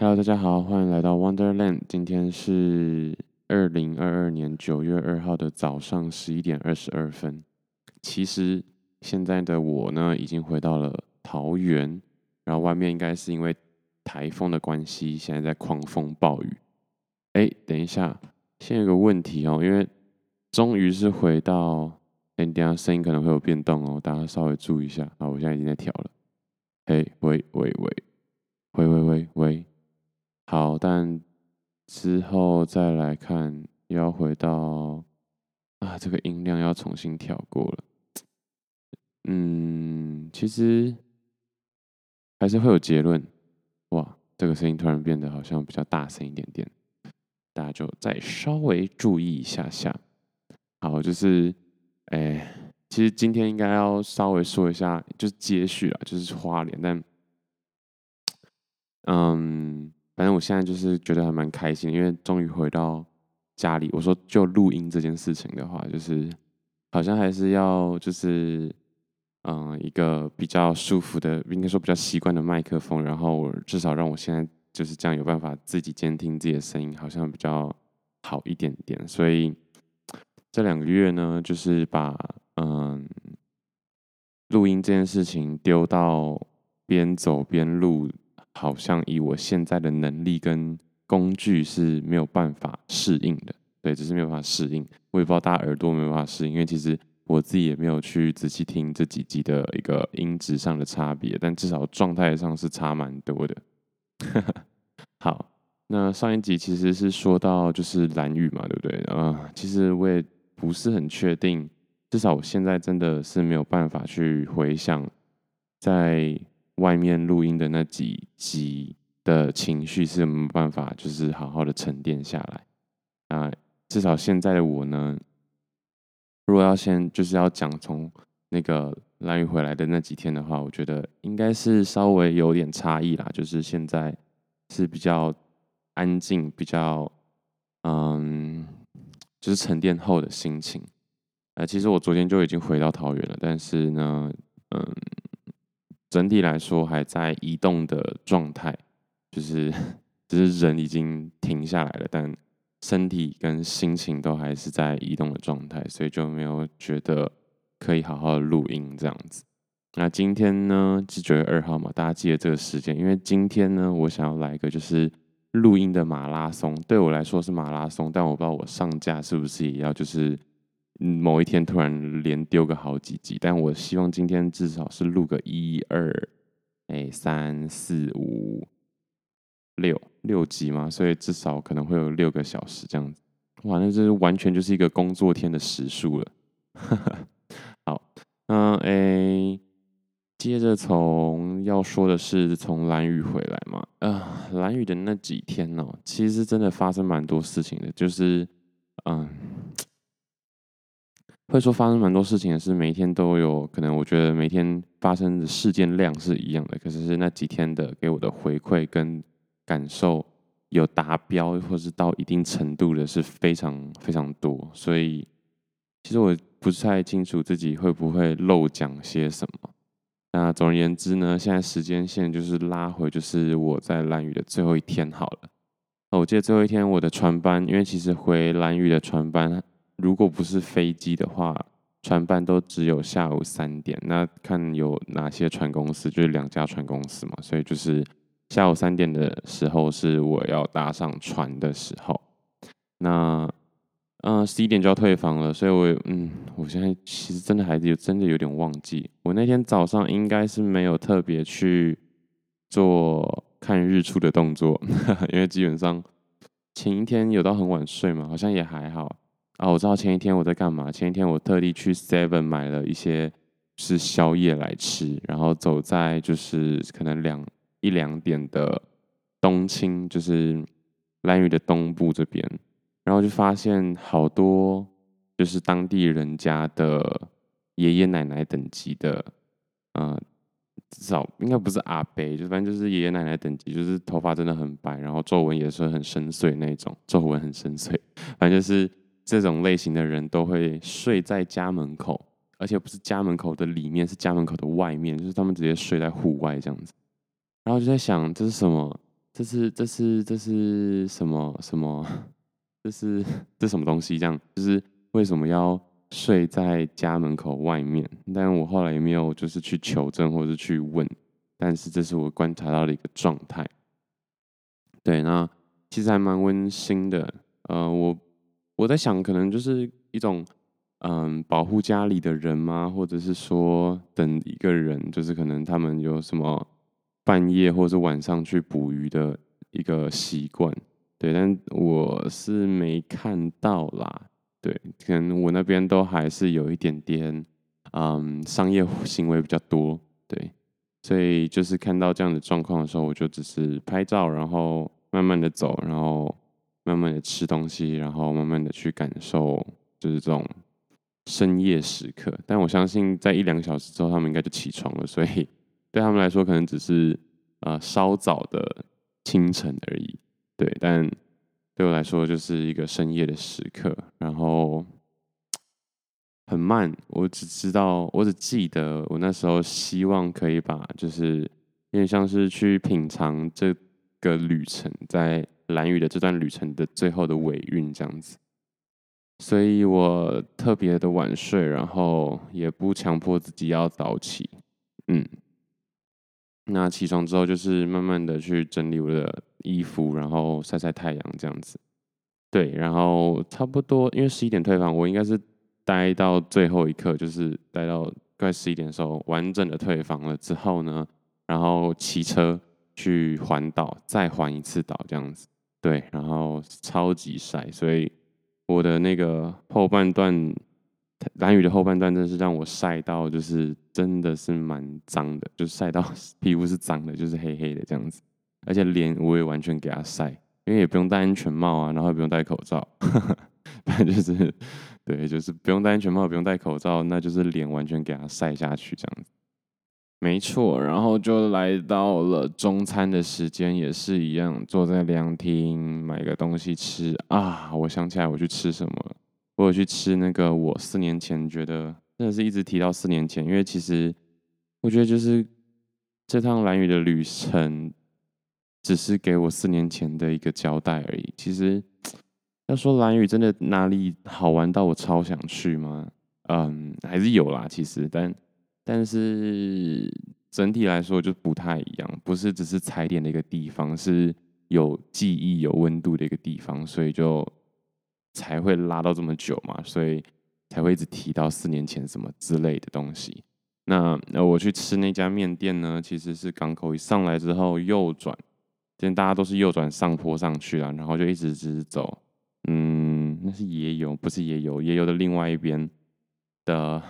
Hello，大家好，欢迎来到 Wonderland。今天是二零二二年九月二号的早上十一点二十二分。其实现在的我呢，已经回到了桃园，然后外面应该是因为台风的关系，现在在狂风暴雨。哎，等一下，先有个问题哦，因为终于是回到，哎，等下声音可能会有变动哦，大家稍微注意一下。好，我现在已经在调了。哎，喂喂喂，喂喂喂喂。好，但之后再来看，又要回到啊，这个音量要重新调过了。嗯，其实还是会有结论。哇，这个声音突然变得好像比较大声一点点，大家就再稍微注意一下下。好，就是，哎，其实今天应该要稍微说一下，就是接续啦，就是花莲，但，嗯。反正我现在就是觉得还蛮开心，因为终于回到家里。我说就录音这件事情的话，就是好像还是要就是嗯一个比较舒服的，应该说比较习惯的麦克风，然后至少让我现在就是这样有办法自己监听自己的声音，好像比较好一点点。所以这两个月呢，就是把嗯录音这件事情丢到边走边录。好像以我现在的能力跟工具是没有办法适应的，对，只是没有办法适应。我也不知道大家耳朵没有办法适应，因为其实我自己也没有去仔细听这几集的一个音质上的差别，但至少状态上是差蛮多的。好，那上一集其实是说到就是蓝雨嘛，对不对？啊、呃，其实我也不是很确定，至少我现在真的是没有办法去回想在。外面录音的那几集的情绪是没办法，就是好好的沉淀下来啊。至少现在的我呢，如果要先就是要讲从那个兰屿回来的那几天的话，我觉得应该是稍微有点差异啦。就是现在是比较安静，比较嗯，就是沉淀后的心情。呃，其实我昨天就已经回到桃园了，但是呢，嗯。整体来说还在移动的状态，就是只是人已经停下来了，但身体跟心情都还是在移动的状态，所以就没有觉得可以好好录音这样子。那今天呢是九月二号嘛，大家记得这个时间，因为今天呢我想要来一个就是录音的马拉松，对我来说是马拉松，但我不知道我上架是不是也要就是。某一天突然连丢个好几集，但我希望今天至少是录个一二，哎，三四五六六集嘛，所以至少可能会有六个小时这样子。哇，那这是完全就是一个工作天的时数了。好，那哎，接着从要说的是从蓝雨回来嘛，啊、呃，兰屿的那几天呢、哦，其实真的发生蛮多事情的，就是嗯。会说发生蛮多事情的是每一天都有可能，我觉得每天发生的事件量是一样的，可是是那几天的给我的回馈跟感受有达标，或是到一定程度的是非常非常多，所以其实我不是太清楚自己会不会漏讲些什么。那总而言之呢，现在时间线就是拉回，就是我在兰屿的最后一天好了。那我记得最后一天我的船班，因为其实回兰屿的船班。如果不是飞机的话，船班都只有下午三点。那看有哪些船公司，就是两家船公司嘛，所以就是下午三点的时候是我要搭上船的时候。那嗯，十一点就要退房了，所以我嗯，我现在其实真的还是有真的有点忘记，我那天早上应该是没有特别去做看日出的动作，因为基本上前一天有到很晚睡嘛，好像也还好。啊，我知道前一天我在干嘛。前一天我特地去 Seven 买了一些是宵夜来吃，然后走在就是可能两一两点的东清，就是兰屿的东部这边，然后就发现好多就是当地人家的爷爷奶奶等级的，嗯、呃，至少应该不是阿伯，就反正就是爷爷奶奶等级，就是头发真的很白，然后皱纹也是很深邃那种，皱纹很深邃，反正就是。这种类型的人都会睡在家门口，而且不是家门口的里面，是家门口的外面，就是他们直接睡在户外这样子。然后就在想，这是什么？这是这是这是什么什么？这是这什么东西？这样就是为什么要睡在家门口外面？但我后来也没有就是去求证或者去问，但是这是我观察到的一个状态。对，那其实还蛮温馨的。呃，我我在想，可能就是一种嗯保护家里的人吗？或者是说等一个人，就是可能他们有什么。半夜或者晚上去捕鱼的一个习惯，对，但我是没看到啦，对，可能我那边都还是有一点点，嗯，商业行为比较多，对，所以就是看到这样的状况的时候，我就只是拍照，然后慢慢的走，然后慢慢的吃东西，然后慢慢的去感受，就是这种深夜时刻。但我相信在一两个小时之后，他们应该就起床了，所以。对他们来说，可能只是呃稍早的清晨而已，对。但对我来说，就是一个深夜的时刻，然后很慢。我只知道，我只记得我那时候希望可以把，就是有点像是去品尝这个旅程，在蓝雨的这段旅程的最后的尾韵这样子。所以我特别的晚睡，然后也不强迫自己要早起，嗯。那起床之后，就是慢慢的去整理我的衣服，然后晒晒太阳这样子。对，然后差不多，因为十一点退房，我应该是待到最后一刻，就是待到快十一点的时候，完整的退房了之后呢，然后骑车去环岛，再环一次岛这样子。对，然后超级晒，所以我的那个后半段。兰屿的后半段真是让我晒到，就是真的是蛮脏的，就晒到 皮肤是脏的，就是黑黑的这样子，而且脸我也完全给它晒，因为也不用戴安全帽啊，然后也不用戴口罩，反正就是对，就是不用戴安全帽，不用戴口罩，那就是脸完全给它晒下去这样子。没错，然后就来到了中餐的时间，也是一样，坐在凉亭买个东西吃啊，我想起来我去吃什么了。我有去吃那个，我四年前觉得真的是一直提到四年前，因为其实我觉得就是这趟兰屿的旅程，只是给我四年前的一个交代而已。其实要说兰屿真的哪里好玩到我超想去吗？嗯，还是有啦，其实，但但是整体来说就不太一样，不是只是踩点的一个地方，是有记忆、有温度的一个地方，所以就。才会拉到这么久嘛，所以才会一直提到四年前什么之类的东西。那那我去吃那家面店呢，其实是港口一上来之后右转，现在大家都是右转上坡上去了，然后就一直直走。嗯，那是野游，不是野游，野游的另外一边的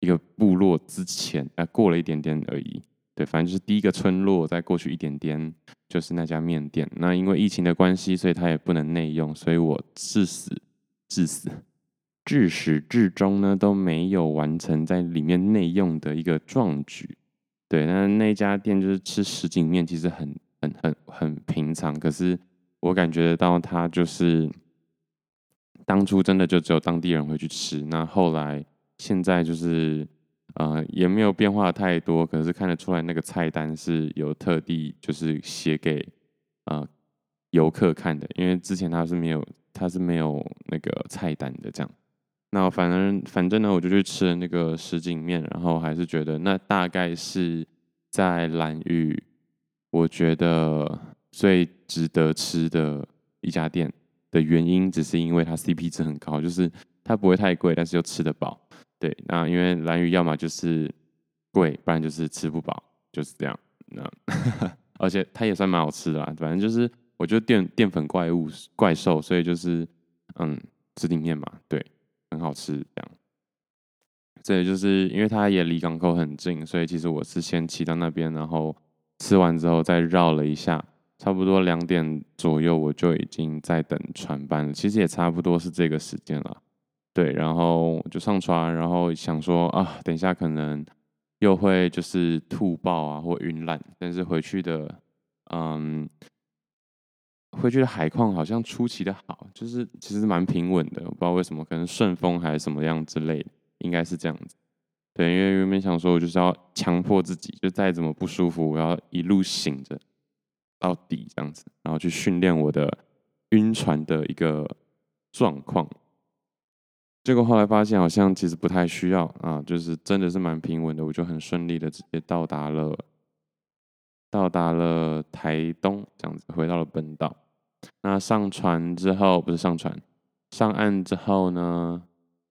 一个部落之前，呃，过了一点点而已。对，反正就是第一个村落，再过去一点点就是那家面店。那因为疫情的关系，所以它也不能内用，所以我至死至死至始至终呢都没有完成在里面内用的一个壮举。对，那那家店就是吃什锦面，其实很很很很平常，可是我感觉得到它就是当初真的就只有当地人会去吃，那后来现在就是。呃，也没有变化太多，可是看得出来那个菜单是有特地就是写给呃游客看的，因为之前他是没有他是没有那个菜单的这样。那反正反正呢，我就去吃了那个什锦面，然后还是觉得那大概是在兰屿，我觉得最值得吃的一家店的原因，只是因为它 CP 值很高，就是它不会太贵，但是又吃得饱。对，那因为蓝鱼要么就是贵，不然就是吃不饱，就是这样。那 而且它也算蛮好吃的啦，反正就是我觉得淀淀粉怪物怪兽，所以就是嗯，什锦面嘛，对，很好吃这样。所以就是因为它也离港口很近，所以其实我是先骑到那边，然后吃完之后再绕了一下，差不多两点左右我就已经在等船班了。其实也差不多是这个时间了。对，然后就上船，然后想说啊，等一下可能又会就是吐爆啊，或晕烂。但是回去的，嗯，回去的海况好像出奇的好，就是其实蛮平稳的。我不知道为什么，可能顺风还是什么样之类的，应该是这样子。对，因为原本想说，我就是要强迫自己，就再怎么不舒服，我要一路醒着，到底这样子，然后去训练我的晕船的一个状况。结果后来发现好像其实不太需要啊，就是真的是蛮平稳的，我就很顺利的直接到达了，到达了台东这样子，回到了本岛。那上船之后，不是上船，上岸之后呢，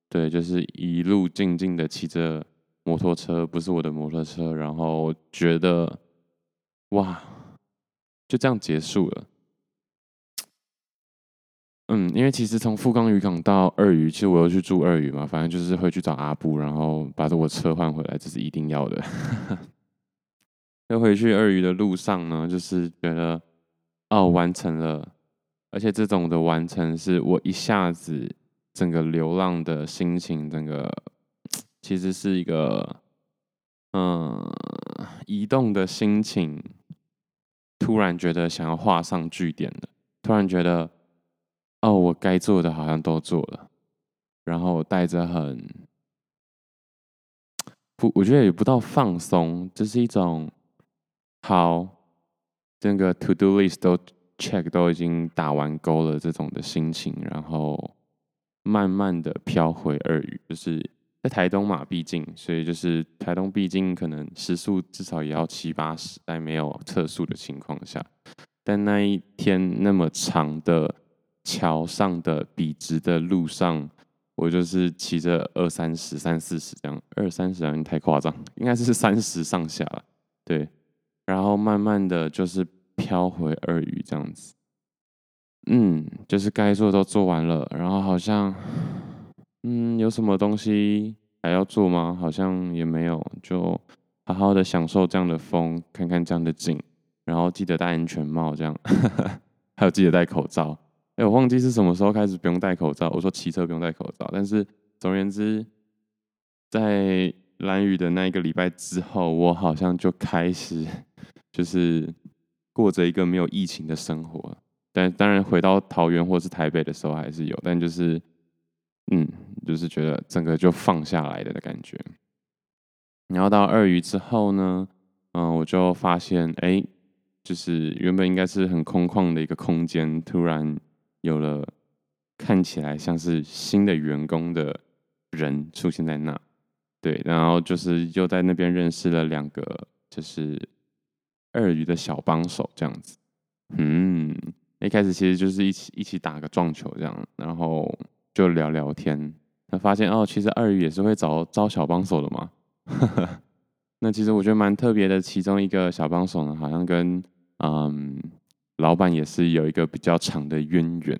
对，就是一路静静的骑着摩托车，不是我的摩托车，然后觉得，哇，就这样结束了。嗯，因为其实从富冈渔港到二鱼，其实我又去住二鱼嘛，反正就是会去找阿布，然后把我车换回来，这是一定要的。要回去二鱼的路上呢，就是觉得，哦，完成了。而且这种的完成，是我一下子整个流浪的心情，整个其实是一个嗯移动的心情，突然觉得想要画上句点的，突然觉得哦，我该做的好像都做了，然后我带着很不，我觉得也不到放松，这是一种好，整个 to do list 都。check 都已经打完勾了，这种的心情，然后慢慢的飘回二鱼，就是在台东嘛，毕竟，所以就是台东，毕竟可能时速至少也要七八十，在没有测速的情况下，但那一天那么长的桥上的笔直的路上，我就是骑着二三十、三四十这样，二三十有点太夸张，应该是三十上下了，对，然后慢慢的就是。飘回二鱼这样子，嗯，就是该做都做完了，然后好像，嗯，有什么东西还要做吗？好像也没有，就好好的享受这样的风，看看这样的景，然后记得戴安全帽，这样，还有记得戴口罩。哎，我忘记是什么时候开始不用戴口罩。我说骑车不用戴口罩，但是总而言之，在蓝雨的那一个礼拜之后，我好像就开始就是。过着一个没有疫情的生活，但当然回到桃园或是台北的时候还是有，但就是，嗯，就是觉得整个就放下来的感觉。然后到二鱼之后呢，嗯，我就发现，哎，就是原本应该是很空旷的一个空间，突然有了看起来像是新的员工的人出现在那，对，然后就是又在那边认识了两个，就是。二鱼的小帮手这样子，嗯，一开始其实就是一起一起打个撞球这样，然后就聊聊天。他发现哦，其实二鱼也是会找招小帮手的嘛。那其实我觉得蛮特别的，其中一个小帮手呢，好像跟嗯老板也是有一个比较长的渊源。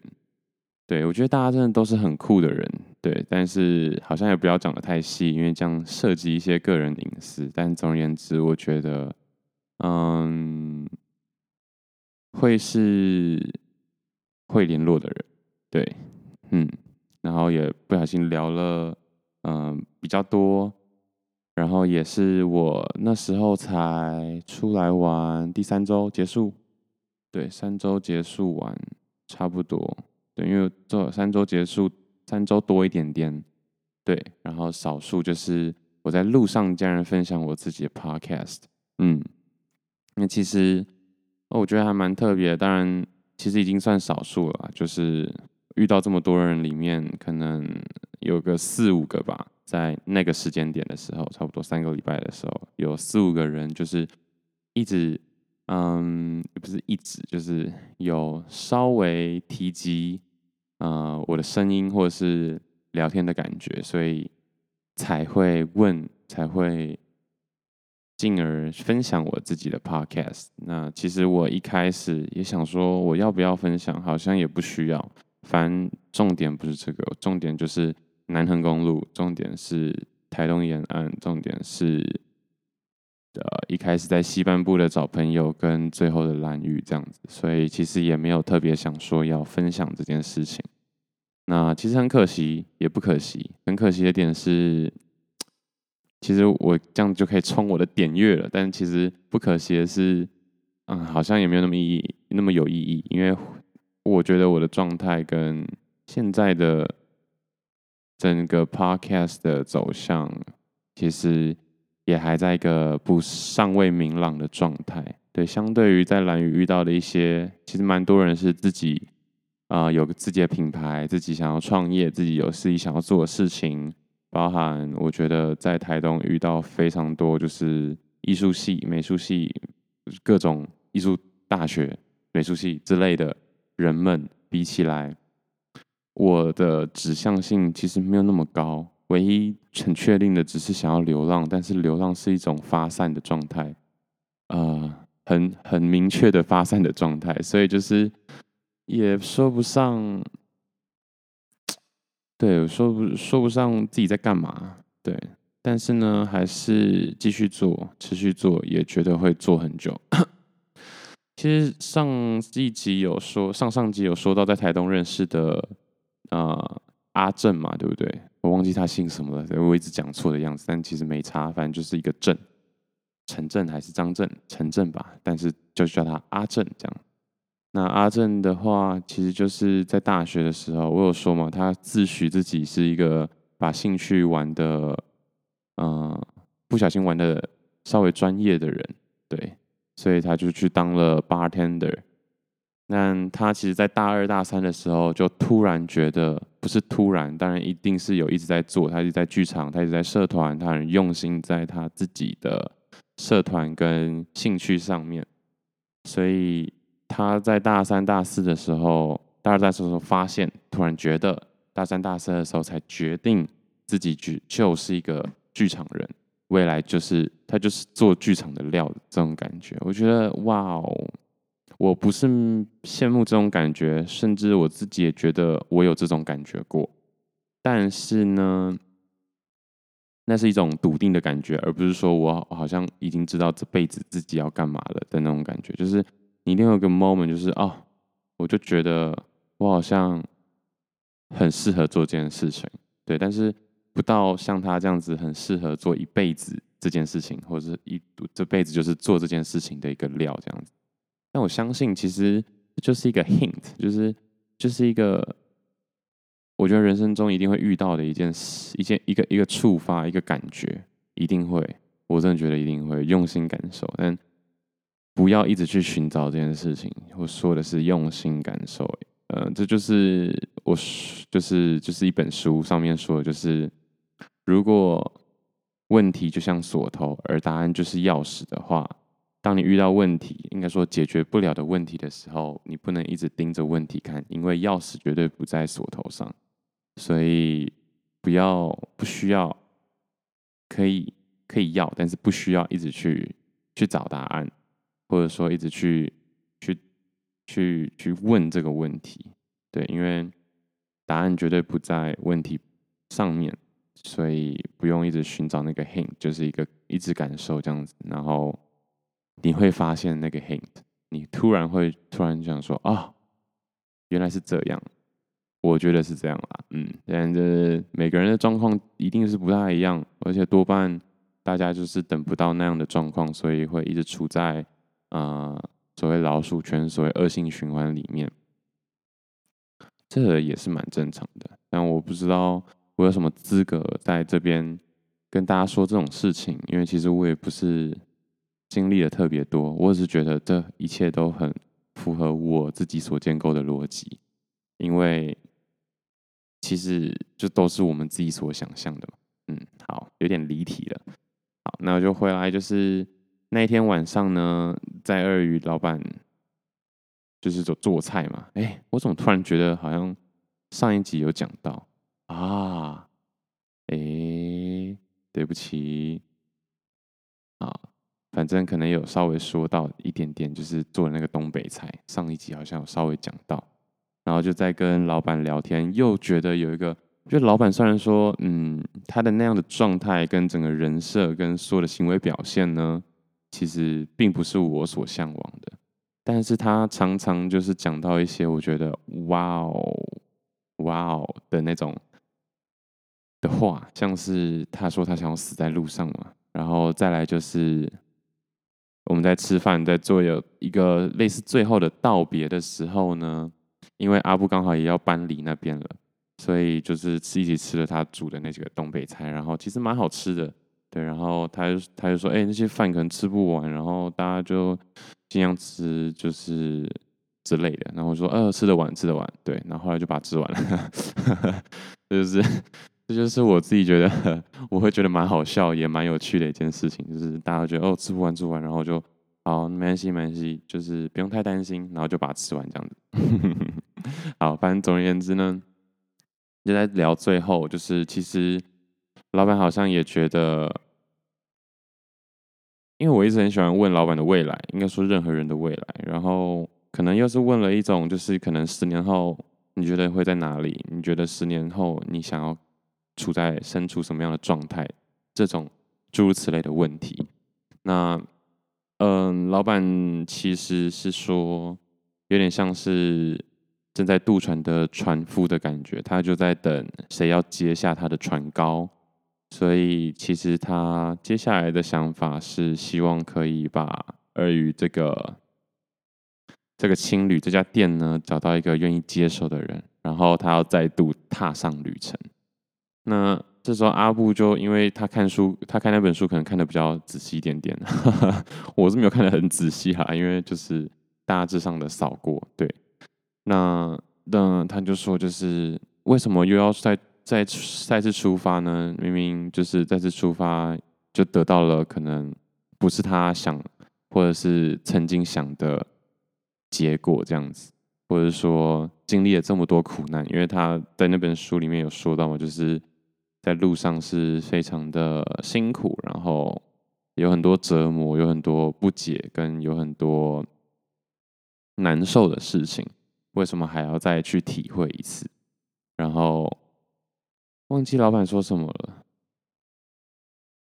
对，我觉得大家真的都是很酷的人，对，但是好像也不要讲得太细，因为这样涉及一些个人隐私。但总而言之，我觉得。嗯，会是会联络的人，对，嗯，然后也不小心聊了，嗯，比较多，然后也是我那时候才出来玩，第三周结束，对，三周结束完差不多，对，因为这三周结束，三周多一点点，对，然后少数就是我在路上跟人分享我自己的 podcast，嗯。那其实哦，我觉得还蛮特别。当然，其实已经算少数了。就是遇到这么多人里面，可能有个四五个吧，在那个时间点的时候，差不多三个礼拜的时候，有四五个人，就是一直，嗯，也不是一直，就是有稍微提及，呃，我的声音或者是聊天的感觉，所以才会问，才会。进而分享我自己的 podcast。那其实我一开始也想说，我要不要分享？好像也不需要。反正重点不是这个，重点就是南横公路，重点是台东沿岸，重点是呃一开始在西半部的找朋友，跟最后的蓝雨这样子。所以其实也没有特别想说要分享这件事情。那其实很可惜，也不可惜。很可惜的点是。其实我这样就可以冲我的点阅了，但其实不可惜的是，嗯，好像也没有那么意义，那么有意义，因为我觉得我的状态跟现在的整个 podcast 的走向，其实也还在一个不尚未明朗的状态。对，相对于在兰屿遇到的一些，其实蛮多人是自己啊、有个自己的品牌，自己想要创业，自己有自己想要做的事情。包含我觉得在台东遇到非常多就是艺术系、美术系、各种艺术大学、美术系之类的人们比起来，我的指向性其实没有那么高。唯一很确定的只是想要流浪，但是流浪是一种发散的状态，呃，很很明确的发散的状态，所以就是也说不上。对，说不说不上自己在干嘛，对，但是呢，还是继续做，持续做，也觉得会做很久。其实上一集有说，上上集有说到在台东认识的啊、呃、阿正嘛，对不对？我忘记他姓什么了，我一直讲错的样子，但其实没差，反正就是一个正，陈正还是张正，陈正吧，但是就叫他阿正这样。那阿正的话，其实就是在大学的时候，我有说嘛，他自诩自己是一个把兴趣玩的，嗯、不小心玩的稍微专业的人，对，所以他就去当了 bartender。那他其实，在大二大三的时候，就突然觉得，不是突然，当然一定是有一直在做，他一直在剧场，他一直在社团，他很用心在他自己的社团跟兴趣上面，所以。他在大三、大四的时候，大二、大四的时候发现，突然觉得大三、大四的时候才决定自己就就是一个剧场人，未来就是他就是做剧场的料的这种感觉。我觉得哇哦，我不是羡慕这种感觉，甚至我自己也觉得我有这种感觉过。但是呢，那是一种笃定的感觉，而不是说我好像已经知道这辈子自己要干嘛了的那种感觉，就是。你一定有个 moment，就是哦，我就觉得我好像很适合做这件事情，对，但是不到像他这样子很适合做一辈子这件事情，或者是一这辈子就是做这件事情的一个料这样子。但我相信，其实就是一个 hint，就是就是一个我觉得人生中一定会遇到的一件事，一件一个一个触发，一个感觉，一定会，我真的觉得一定会用心感受，但。不要一直去寻找这件事情，我说的是用心感受。呃，这就是我就是就是一本书上面说的，就是如果问题就像锁头，而答案就是钥匙的话，当你遇到问题，应该说解决不了的问题的时候，你不能一直盯着问题看，因为钥匙绝对不在锁头上。所以不要不需要，可以可以要，但是不需要一直去去找答案。或者说一直去去去去问这个问题，对，因为答案绝对不在问题上面，所以不用一直寻找那个 hint，就是一个一直感受这样子，然后你会发现那个 hint，你突然会突然想说啊，原来是这样，我觉得是这样啦，嗯，但是每个人的状况一定是不太一样，而且多半大家就是等不到那样的状况，所以会一直处在。啊、所谓老鼠圈，所谓恶性循环里面，这个也是蛮正常的。但我不知道我有什么资格在这边跟大家说这种事情，因为其实我也不是经历的特别多，我只是觉得这一切都很符合我自己所建构的逻辑，因为其实就都是我们自己所想象的嘛。嗯，好，有点离题了。好，那我就回来，就是。那一天晚上呢，在二鱼老板就是做做菜嘛。哎，我怎么突然觉得好像上一集有讲到啊？哎，对不起啊，反正可能有稍微说到一点点，就是做那个东北菜。上一集好像有稍微讲到，然后就在跟老板聊天，又觉得有一个，就老板虽然说，嗯，他的那样的状态跟整个人设跟所有的行为表现呢。其实并不是我所向往的，但是他常常就是讲到一些我觉得哇哦哇哦的那种的话，像是他说他想要死在路上嘛，然后再来就是我们在吃饭，在做有一个类似最后的道别的时候呢，因为阿布刚好也要搬离那边了，所以就是吃一起吃了他煮的那几个东北菜，然后其实蛮好吃的。对，然后他就他就说，哎、那些饭可能吃不完，然后大家就尽量吃，就是之类的。然后我说，呃，吃得完，吃得完，对。然后后来就把它吃完了，这 就是这就是我自己觉得 我会觉得蛮好笑，也蛮有趣的一件事情，就是大家觉得哦，吃不完，吃不完，然后就好，没关系，没关系，就是不用太担心，然后就把它吃完这样子。好，反正总而言之呢，就在聊最后，就是其实。老板好像也觉得，因为我一直很喜欢问老板的未来，应该说任何人的未来。然后可能又是问了一种，就是可能十年后你觉得会在哪里？你觉得十年后你想要处在身处什么样的状态？这种诸如此类的问题。那嗯，老板其实是说，有点像是正在渡船的船夫的感觉，他就在等谁要接下他的船篙。所以，其实他接下来的想法是希望可以把鳄鱼这个这个青旅这家店呢，找到一个愿意接手的人，然后他要再度踏上旅程。那这时候阿布就因为他看书，他看那本书可能看得比较仔细一点点，我是没有看得很仔细哈，因为就是大致上的扫过。对，那那他就说，就是为什么又要再？再再次出发呢？明明就是再次出发，就得到了可能不是他想或者是曾经想的结果，这样子，或者说经历了这么多苦难，因为他在那本书里面有说到嘛，就是在路上是非常的辛苦，然后有很多折磨，有很多不解，跟有很多难受的事情，为什么还要再去体会一次？然后。忘记老板说什么了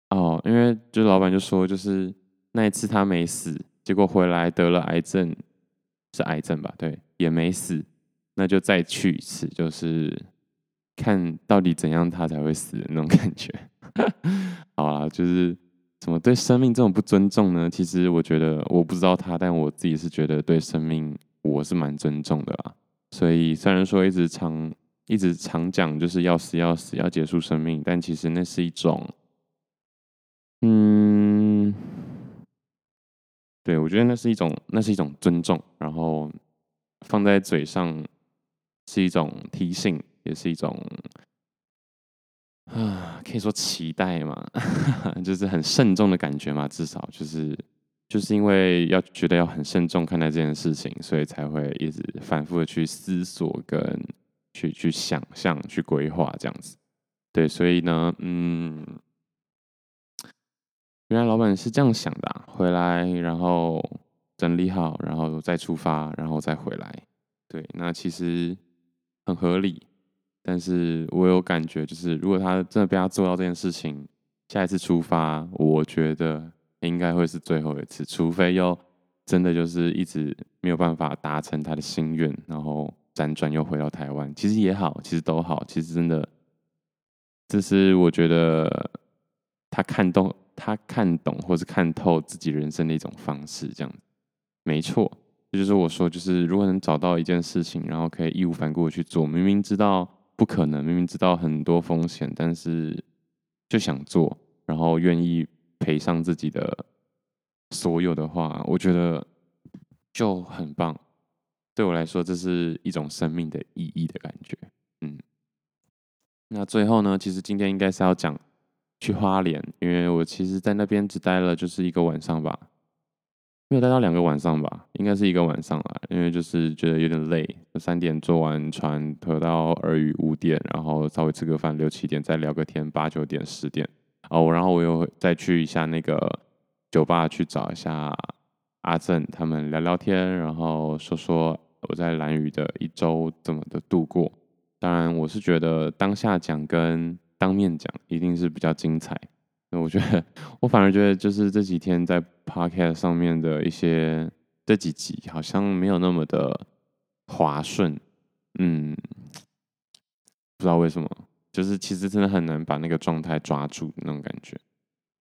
哦，因为就老板就说，就是那一次他没死，结果回来得了癌症，是癌症吧？对，也没死，那就再去一次，就是看到底怎样他才会死的那种感觉。好啦，就是怎么对生命这种不尊重呢？其实我觉得我不知道他，但我自己是觉得对生命我是蛮尊重的啦。所以虽然说一直常。一直常讲就是要死要死要结束生命，但其实那是一种，嗯，对，我觉得那是一种那是一种尊重，然后放在嘴上是一种提醒，也是一种啊，可以说期待嘛，就是很慎重的感觉嘛，至少就是就是因为要觉得要很慎重看待这件事情，所以才会一直反复的去思索跟。去去想象、去规划这样子，对，所以呢，嗯，原来老板是这样想的啊，回来然后整理好，然后再出发，然后再回来，对，那其实很合理。但是我有感觉，就是如果他真的被他做到这件事情，下一次出发，我觉得应该会是最后一次，除非又真的就是一直没有办法达成他的心愿，然后。辗转又回到台湾，其实也好，其实都好，其实真的，这是我觉得他看懂、他看懂或是看透自己人生的一种方式，这样没错。这就是我说，就是如果能找到一件事情，然后可以义无反顾的去做，明明知道不可能，明明知道很多风险，但是就想做，然后愿意赔上自己的所有的话，我觉得就很棒。对我来说，这是一种生命的意义的感觉。嗯，那最后呢，其实今天应该是要讲去花莲，因为我其实在那边只待了就是一个晚上吧，没有待到两个晚上吧，应该是一个晚上啦，因为就是觉得有点累，三点坐完船，拖到鳄鱼五点，然后稍微吃个饭，六七点再聊个天，八九点十点，哦，然后我又再去一下那个酒吧去找一下阿正他们聊聊天，然后说说。我在兰屿的一周怎么的度过？当然，我是觉得当下讲跟当面讲一定是比较精彩。那我觉得，我反而觉得就是这几天在 Podcast 上面的一些这几集好像没有那么的滑顺。嗯，不知道为什么，就是其实真的很难把那个状态抓住那种感觉。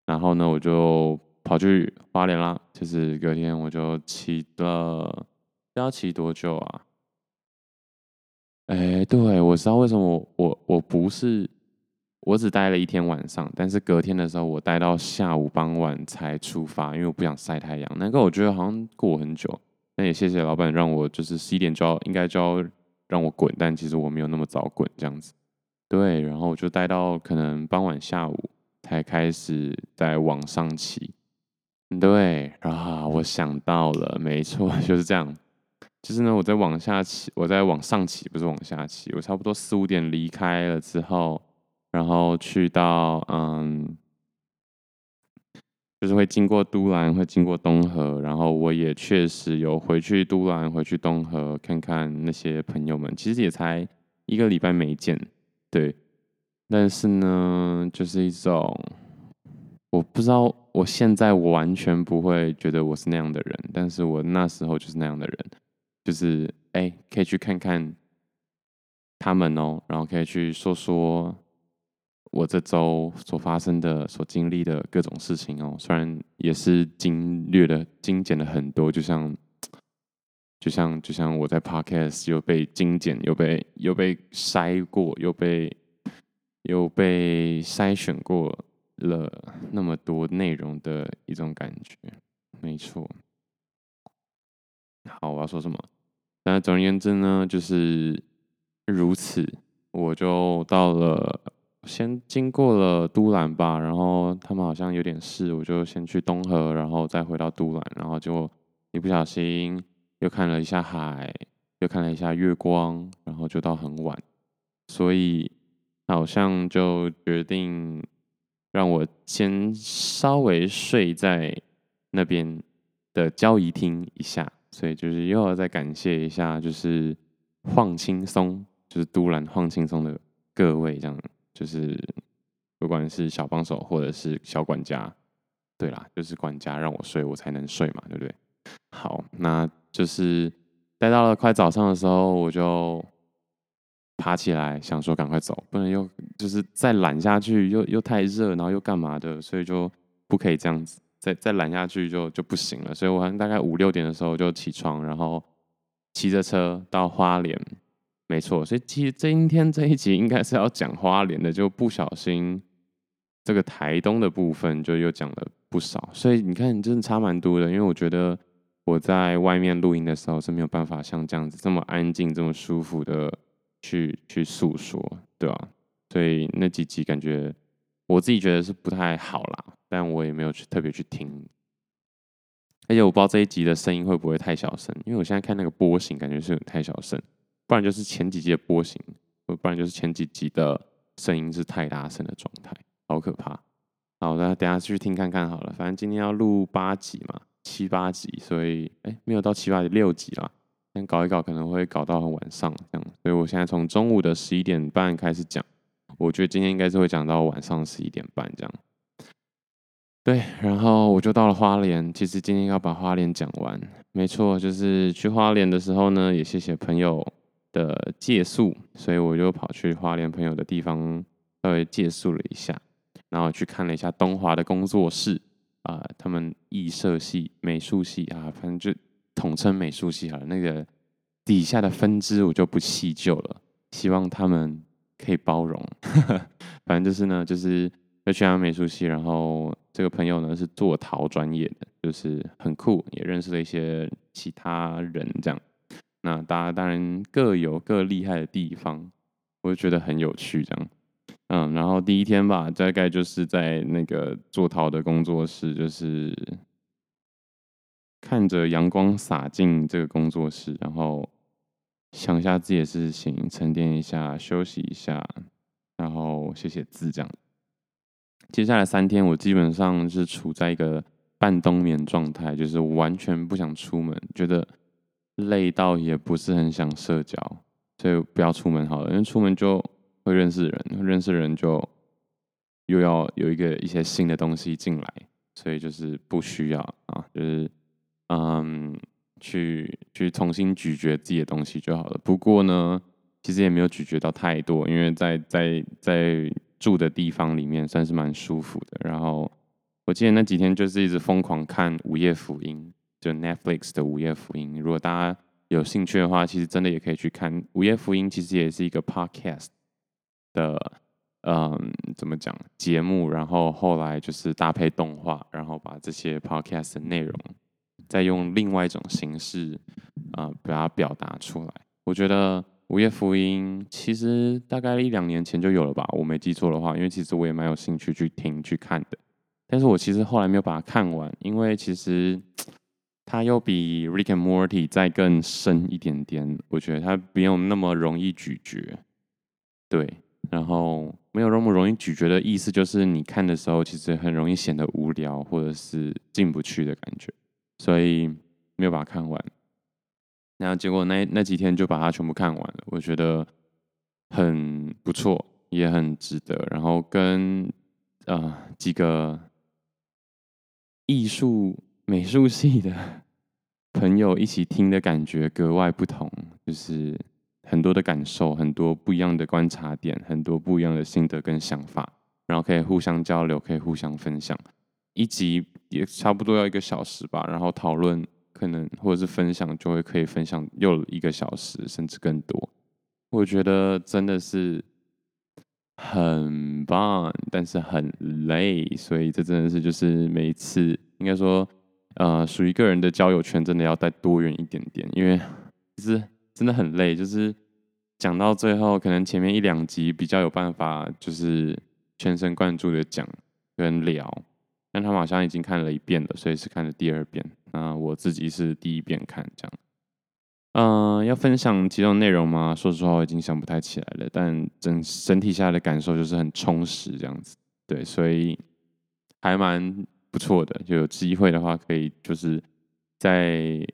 然后呢，我就跑去花莲啦，就是隔天我就骑了。要骑多久啊？哎，对，我知道为什么我我不是我只待了一天晚上，但是隔天的时候我待到下午傍晚才出发，因为我不想晒太阳。那个我觉得好像过很久。那也谢谢老板让我就是十一点就要应该就要让我滚，但其实我没有那么早滚这样子。对，然后我就待到可能傍晚下午才开始在往上骑。对，啊，我想到了，没错，就是这样。就是呢，我在往下骑，我在往上骑，不是往下骑。我差不多四五点离开了之后，然后去到嗯，就是会经过都兰，会经过东河，然后我也确实有回去都兰，回去东河看看那些朋友们。其实也才一个礼拜没见，对。但是呢，就是一种，我不知道，我现在完全不会觉得我是那样的人，但是我那时候就是那样的人。就是哎、可以去看看他们哦，然后可以去说说我这周所发生的、所经历的各种事情哦。虽然也是精略的、精简了很多，就像就像就像我在 Podcast 又被精简、又被又被筛过、又被又被筛选过了那么多内容的一种感觉，没错。好，我要说什么？那总而言之呢，就是如此。我就到了，先经过了都兰吧，然后他们好像有点事，我就先去东河，然后再回到都兰，然后就一不小心又看了一下海，又看了一下月光，然后就到很晚，所以好像就决定让我先稍微睡在那边的交谊厅一下。所以就是又要再感谢一下，就是晃轻松，就是都兰晃轻松的各位，这样就是不管是小帮手或者是小管家，对啦，就是管家让我睡，我才能睡嘛，对不对？好，那就是待到了快早上的时候，我就爬起来想说赶快走，不能又就是再懒下去，又又太热，然后又干嘛的，所以就不可以这样子。再再懒下去就就不行了，所以我好像大概五六点的时候就起床，然后骑着车到花莲，没错。所以其实今天这一集应该是要讲花莲的，就不小心这个台东的部分就又讲了不少。所以你看，你真的差蛮多的，因为我觉得我在外面录音的时候是没有办法像这样子这么安静、这么舒服的去去诉说，对吧？所以那几集感觉我自己觉得是不太好啦。但我也没有去特别去听，而且我不知道这一集的声音会不会太小声，因为我现在看那个波形，感觉是有点太小声，不然就是前几集的波形，不然就是前几集的声音是太大声的状态，好可怕。好那，等下去听看看好了，反正今天要录八集嘛，七八集，所以哎、没有到七八集，六集啦，先搞一搞可能会搞到晚上这样，所以我现在从中午的十一点半开始讲，我觉得今天应该是会讲到晚上十一点半这样。对，然后我就到了花莲。其实今天要把花莲讲完，没错，就是去花莲的时候呢，也谢谢朋友的借宿，所以我就跑去花莲朋友的地方稍微借宿了一下，然后去看了一下东华的工作室啊、他们艺设系、美术系啊，反正就统称美术系好了。那个底下的分支我就不细究了，希望他们可以包容。反正就是呢，就是。就去他美术系，然后这个朋友呢是做陶专业的，就是很酷，也认识了一些其他人，这样。那大家当然各有各厉害的地方，我就觉得很有趣，这样。嗯，然后第一天吧，大概就是在那个做陶的工作室，就是看着阳光洒进这个工作室，然后想一下自己的事情，沉淀一下，休息一下，然后写写字，这样。接下来三天，我基本上是处在一个半冬眠状态，就是完全不想出门，觉得累到也不是很想社交，所以不要出门好了，因为出门就会认识人，认识人就又要有一个一些新的东西进来，所以就是不需要啊，就是嗯，去去重新咀嚼自己的东西就好了。不过呢，其实也没有咀嚼到太多，因为在在在。住的地方里面算是蛮舒服的，然后我记得那几天就是一直疯狂看《午夜福音》，就 Netflix 的《午夜福音》。如果大家有兴趣的话，其实真的也可以去看《午夜福音》，其实也是一个 podcast 的嗯，怎么讲节目，然后后来就是搭配动画，然后把这些 podcast 的内容再用另外一种形式啊、把它表达出来。我觉得《午夜福音》其实大概一两年前就有了吧，我没记错的话，因为其实我也蛮有兴趣去听去看的。但是我其实后来没有把它看完，因为其实它又比《Rick and Morty》再更深一点点。我觉得它没有那么容易咀嚼，对，然后没有那么容易咀嚼的意思就是你看的时候其实很容易显得无聊或者是进不去的感觉，所以没有把它看完。然后结果那那几天就把它全部看完了，我觉得很不错，也很值得。然后跟呃几个。艺术美术系的朋友一起听的感觉格外不同，就是很多的感受，很多不一样的观察点，很多不一样的心得跟想法，然后可以互相交流，可以互相分享。一集也差不多要一个小时吧，然后讨论可能或者是分享就会可以分享又一个小时甚至更多。我觉得真的是。很棒，但是很累，所以这真的是就是每一次应该说，呃，属于个人的交友圈真的要再多元一点点，因为 其实真的很累，就是讲到最后，可能前面一两集比较有办法，就是全神贯注的讲跟聊，但他们好像已经看了一遍了，所以是看了第二遍，那我自己是第一遍看这样。嗯、要分享几种内容吗？说实话，我已经想不太起来了。但整整体下来的感受就是很充实，这样子。对，所以还蛮不错的。就有机会的话，可以就是再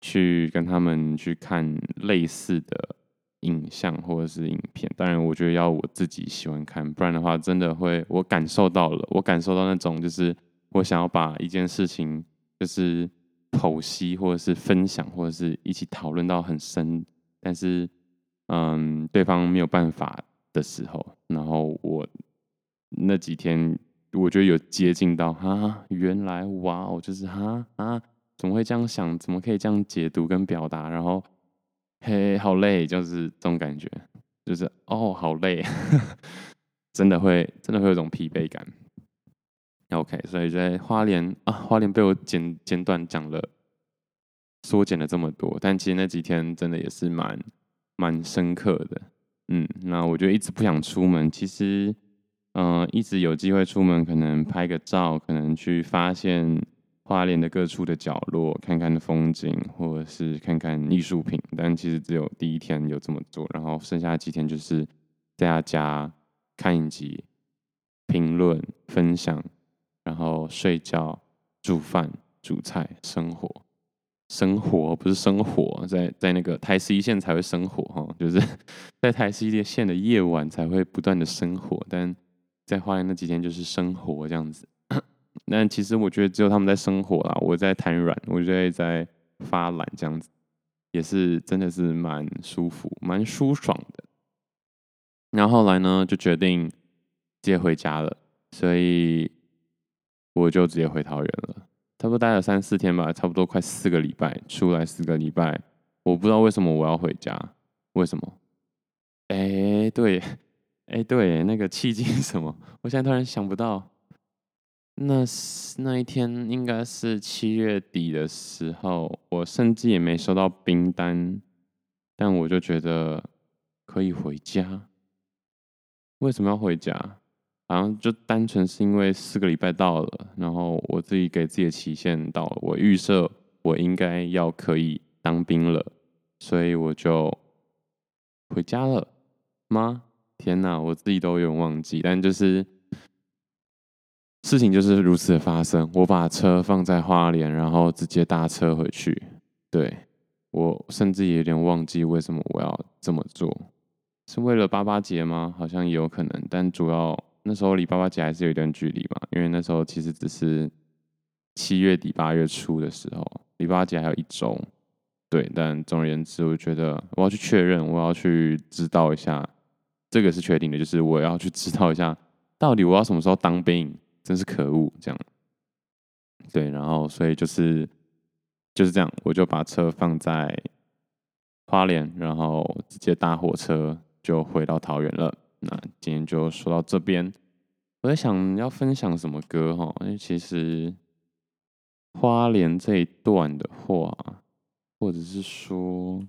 去跟他们去看类似的影像或者是影片。当然，我觉得要我自己喜欢看，不然的话，真的会我感受到了，我感受到那种就是我想要把一件事情就是。剖析或者是分享或者是一起讨论到很深，但是嗯，对方没有办法的时候，然后我那几天我觉得有接近到哈啊，原来哇，哦就是啊啊，怎么会这样想？怎么可以这样解读跟表达？然后嘿，好累，就是这种感觉，就是哦，好累，真的会真的会有种疲惫感。OK，所以在花莲啊，花莲被我简简短讲了，缩减了这么多，但其实那几天真的也是蛮蛮深刻的。嗯，那我就一直不想出门，其实，嗯、一直有机会出门，可能拍个照，可能去发现花莲的各处的角落，看看风景，或者是看看艺术品，但其实只有第一天有这么做，然后剩下几天就是在家看影集、评论、分享。然后睡觉、煮饭、煮菜、生活、生活不是生活，在在那个台十一线才会生活哈，就是 在台十一线的夜晚才会不断的生活，但在花莲那几天就是生活这样子。但其实我觉得只有他们在生活啦，我在瘫软，我觉得在发懒这样子，也是真的是蛮舒服、蛮舒爽的。然后后来呢，就决定接回家了，所以。我就直接回桃园了，差不多待了三四天吧，差不多快四个礼拜，出来四个礼拜，我不知道为什么我要回家，为什么？哎，对，哎，对，那个契机是什么？我现在突然想不到，那是那一天应该是七月底的时候，我甚至也没收到兵单，但我就觉得可以回家，为什么要回家？好像就单纯是因为四个礼拜到了，然后我自己给自己的期限到了，我预设我应该要可以当兵了，所以我就回家了吗？天哪，我自己都有点忘记，但就是事情就是如此的发生。我把车放在花莲，然后直接搭车回去。对，我甚至也有点忘记为什么我要这么做，是为了八八节吗？好像也有可能，但主要。那时候离八八节还是有一段距离嘛，因为那时候其实只是七月底八月初的时候，离八八节还有一周。对，但总而言之，我觉得我要去确认，我要去知道一下，这个是确定的，就是我要去知道一下，到底我要什么时候当兵，真是可恶，这样。对，然后所以就是就是这样，我就把车放在花莲，然后直接搭火车就回到桃园了。那今天就说到这边。我在想要分享什么歌哈？因为其实花莲这一段的话，或者是说，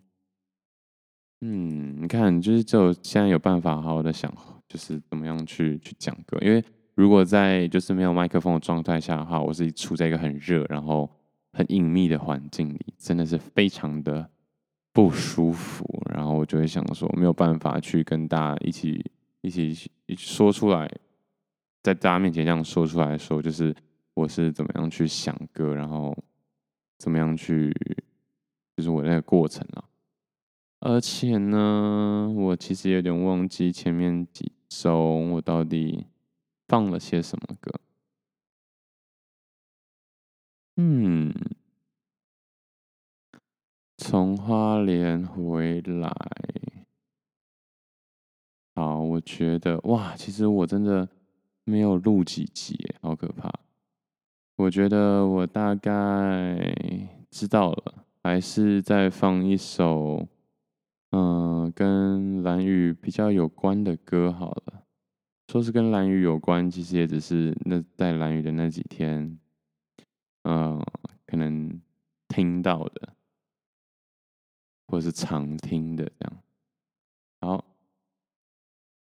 嗯，你看，就是就现在有办法好好的想，就是怎么样去去讲歌。因为如果在就是没有麦克风的状态下的话，我是处在一个很热，然后很隐秘的环境里，真的是非常的不舒服。然后我就会想说，没有办法去跟大家一起一起一起说出来。在大家面前这样说出来的时候，就是我是怎么样去想歌，然后怎么样去，就是我那个过程啊。而且呢，我其实有点忘记前面几周我到底放了些什么歌。嗯，从花莲回来，好，我觉得哇，其实我真的。没有录几集，好可怕！我觉得我大概知道了，还是再放一首，嗯、跟蓝雨比较有关的歌好了。说是跟蓝雨有关，其实也只是那在蓝雨的那几天，嗯、可能听到的，或是常听的这样。好，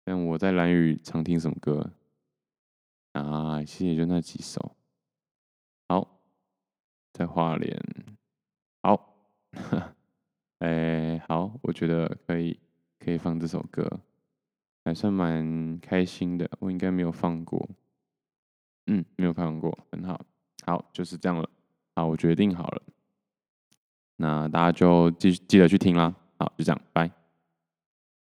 那我在蓝雨常听什么歌？啊，其实也就那几首。好，在花莲。好，哎、好，我觉得可以，可以放这首歌，还算蛮开心的。我应该没有放过，嗯，没有放过，很好。好，就是这样了。好，我决定好了。那大家就记记得去听啦。好，就这样，拜。